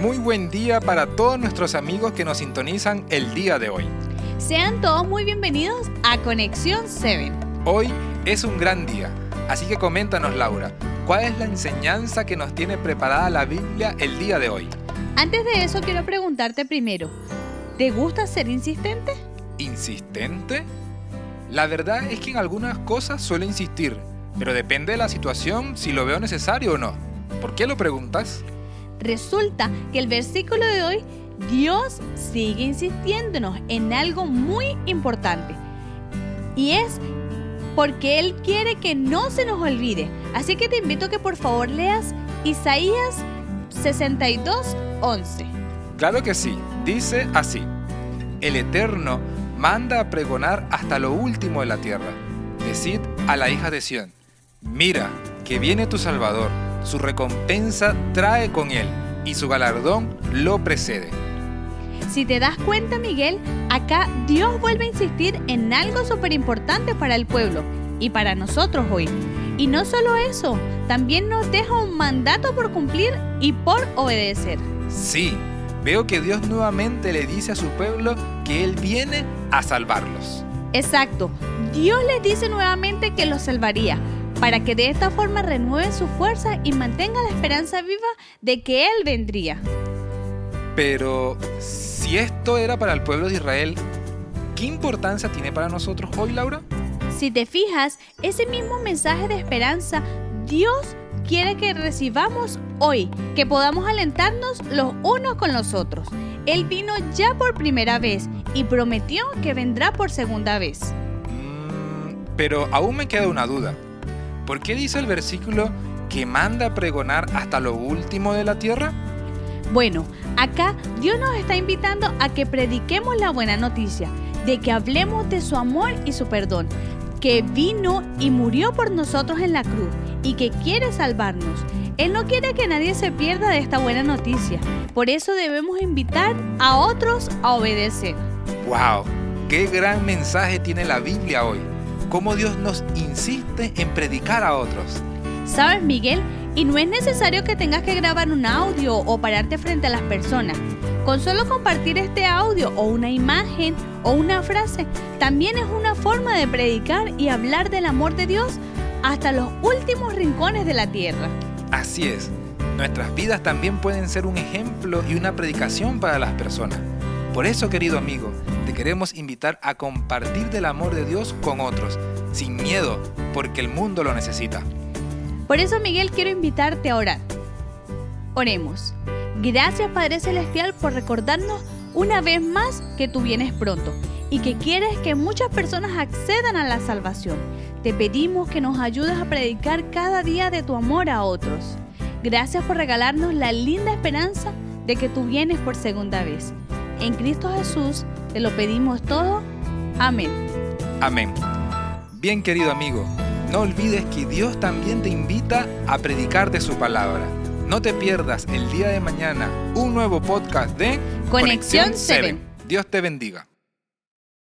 Muy buen día para todos nuestros amigos que nos sintonizan el día de hoy. Sean todos muy bienvenidos a Conexión 7. Hoy es un gran día, así que coméntanos Laura, ¿cuál es la enseñanza que nos tiene preparada la Biblia el día de hoy? Antes de eso quiero preguntarte primero, ¿te gusta ser insistente? ¿Insistente? La verdad es que en algunas cosas suelo insistir, pero depende de la situación si lo veo necesario o no. ¿Por qué lo preguntas? Resulta que el versículo de hoy, Dios sigue insistiéndonos en algo muy importante. Y es porque Él quiere que no se nos olvide. Así que te invito a que por favor leas Isaías 62, 11. Claro que sí, dice así. El Eterno manda a pregonar hasta lo último de la tierra. Decid a la hija de Sión, mira, que viene tu Salvador su recompensa trae con él y su galardón lo precede. Si te das cuenta, Miguel, acá Dios vuelve a insistir en algo súper importante para el pueblo y para nosotros hoy. Y no solo eso, también nos deja un mandato por cumplir y por obedecer. Sí, veo que Dios nuevamente le dice a su pueblo que Él viene a salvarlos. Exacto, Dios les dice nuevamente que los salvaría, para que de esta forma renueve su fuerza y mantenga la esperanza viva de que Él vendría. Pero si esto era para el pueblo de Israel, ¿qué importancia tiene para nosotros hoy, Laura? Si te fijas, ese mismo mensaje de esperanza, Dios quiere que recibamos hoy, que podamos alentarnos los unos con los otros. Él vino ya por primera vez y prometió que vendrá por segunda vez. Mm, pero aún me queda una duda. ¿Por qué dice el versículo que manda a pregonar hasta lo último de la tierra? Bueno, acá Dios nos está invitando a que prediquemos la buena noticia, de que hablemos de su amor y su perdón, que vino y murió por nosotros en la cruz y que quiere salvarnos. Él no quiere que nadie se pierda de esta buena noticia. Por eso debemos invitar a otros a obedecer. ¡Wow! ¡Qué gran mensaje tiene la Biblia hoy! Cómo Dios nos insiste en predicar a otros. ¿Sabes, Miguel? Y no es necesario que tengas que grabar un audio o pararte frente a las personas. Con solo compartir este audio o una imagen o una frase, también es una forma de predicar y hablar del amor de Dios hasta los últimos rincones de la tierra. Así es, nuestras vidas también pueden ser un ejemplo y una predicación para las personas. Por eso, querido amigo, te queremos invitar a compartir del amor de Dios con otros, sin miedo, porque el mundo lo necesita. Por eso, Miguel, quiero invitarte a orar. Oremos. Gracias, Padre Celestial, por recordarnos una vez más que tú vienes pronto y que quieres que muchas personas accedan a la salvación. Te pedimos que nos ayudes a predicar cada día de tu amor a otros. Gracias por regalarnos la linda esperanza de que tú vienes por segunda vez. En Cristo Jesús te lo pedimos todo. Amén. Amén. Bien querido amigo, no olvides que Dios también te invita a predicar de su palabra. No te pierdas el día de mañana un nuevo podcast de Conexión 7. Dios te bendiga.